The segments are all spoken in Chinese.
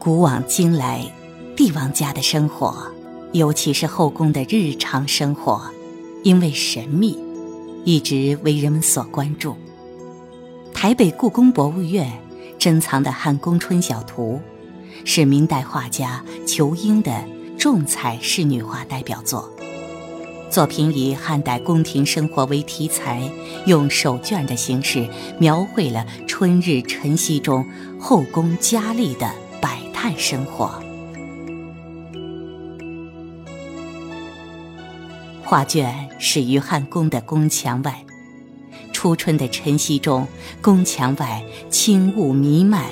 古往今来，帝王家的生活，尤其是后宫的日常生活，因为神秘，一直为人们所关注。台北故宫博物院珍藏的《汉宫春晓图》，是明代画家仇英的重彩仕女画代表作。作品以汉代宫廷生活为题材，用手卷的形式描绘了春日晨曦中后宫佳丽的。汉生活，画卷始于汉宫的宫墙外。初春的晨曦中，宫墙外轻雾弥漫，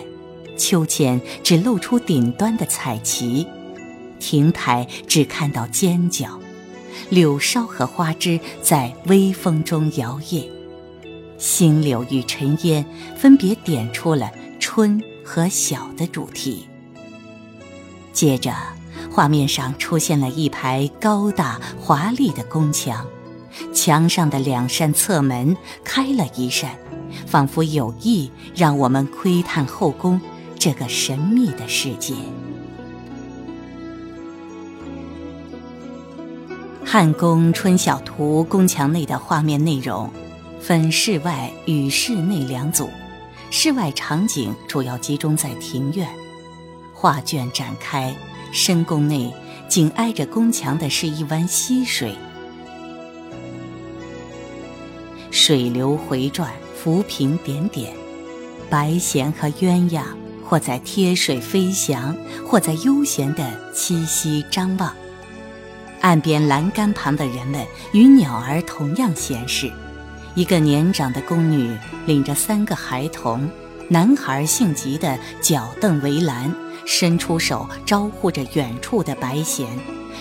秋千只露出顶端的彩旗，亭台只看到尖角，柳梢和花枝在微风中摇曳，新柳与尘烟分别点出了春和晓的主题。接着，画面上出现了一排高大华丽的宫墙，墙上的两扇侧门开了一扇，仿佛有意让我们窥探后宫这个神秘的世界。《汉宫春晓图》宫墙内的画面内容分室外与室内两组，室外场景主要集中在庭院。画卷展开，深宫内紧挨着宫墙的是一湾溪水，水流回转，浮萍点点，白弦和鸳鸯或在贴水飞翔，或在悠闲地栖息张望。岸边栏杆旁的人们与鸟儿同样闲适。一个年长的宫女领着三个孩童，男孩性急地脚蹬围栏。伸出手招呼着远处的白弦，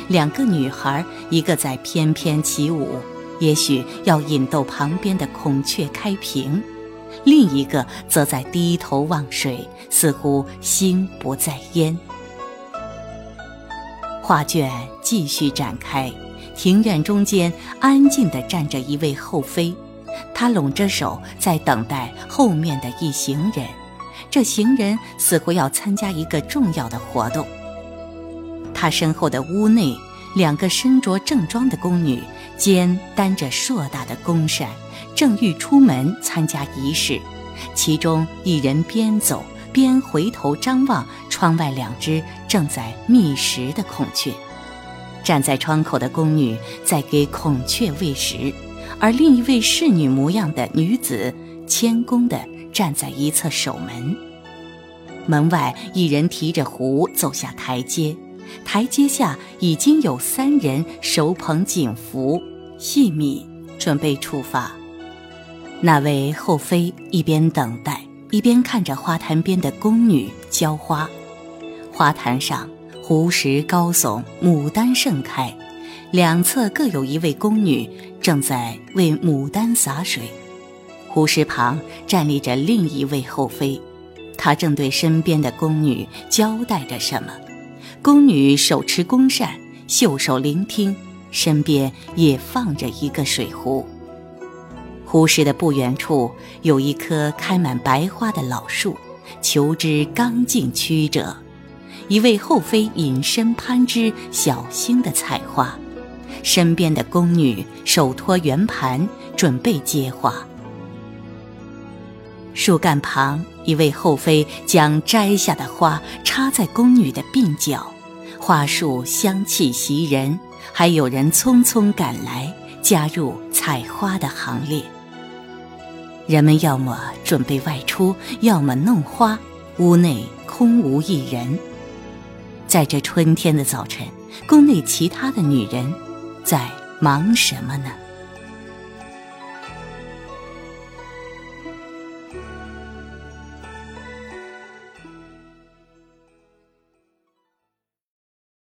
两个女孩，一个在翩翩起舞，也许要引逗旁边的孔雀开屏；另一个则在低头望水，似乎心不在焉。画卷继续展开，庭院中间安静地站着一位后妃，她拢着手在等待后面的一行人。这行人似乎要参加一个重要的活动。他身后的屋内，两个身着正装的宫女，肩担着硕大的宫扇，正欲出门参加仪式。其中一人边走边回头张望窗外两只正在觅食的孔雀。站在窗口的宫女在给孔雀喂食，而另一位侍女模样的女子谦恭地站在一侧守门。门外，一人提着壶走下台阶，台阶下已经有三人手捧锦服，细米准备出发。那位后妃一边等待，一边看着花坛边的宫女浇花。花坛上湖石高耸，牡丹盛开，两侧各有一位宫女正在为牡丹洒水。湖石旁站立着另一位后妃。他正对身边的宫女交代着什么，宫女手持宫扇，袖手聆听，身边也放着一个水壶。湖石的不远处有一棵开满白花的老树，求枝刚劲曲折。一位后妃隐身攀枝，小心地采花，身边的宫女手托圆盘，准备接花。树干旁，一位后妃将摘下的花插在宫女的鬓角，花树香气袭人，还有人匆匆赶来加入采花的行列。人们要么准备外出，要么弄花，屋内空无一人。在这春天的早晨，宫内其他的女人在忙什么呢？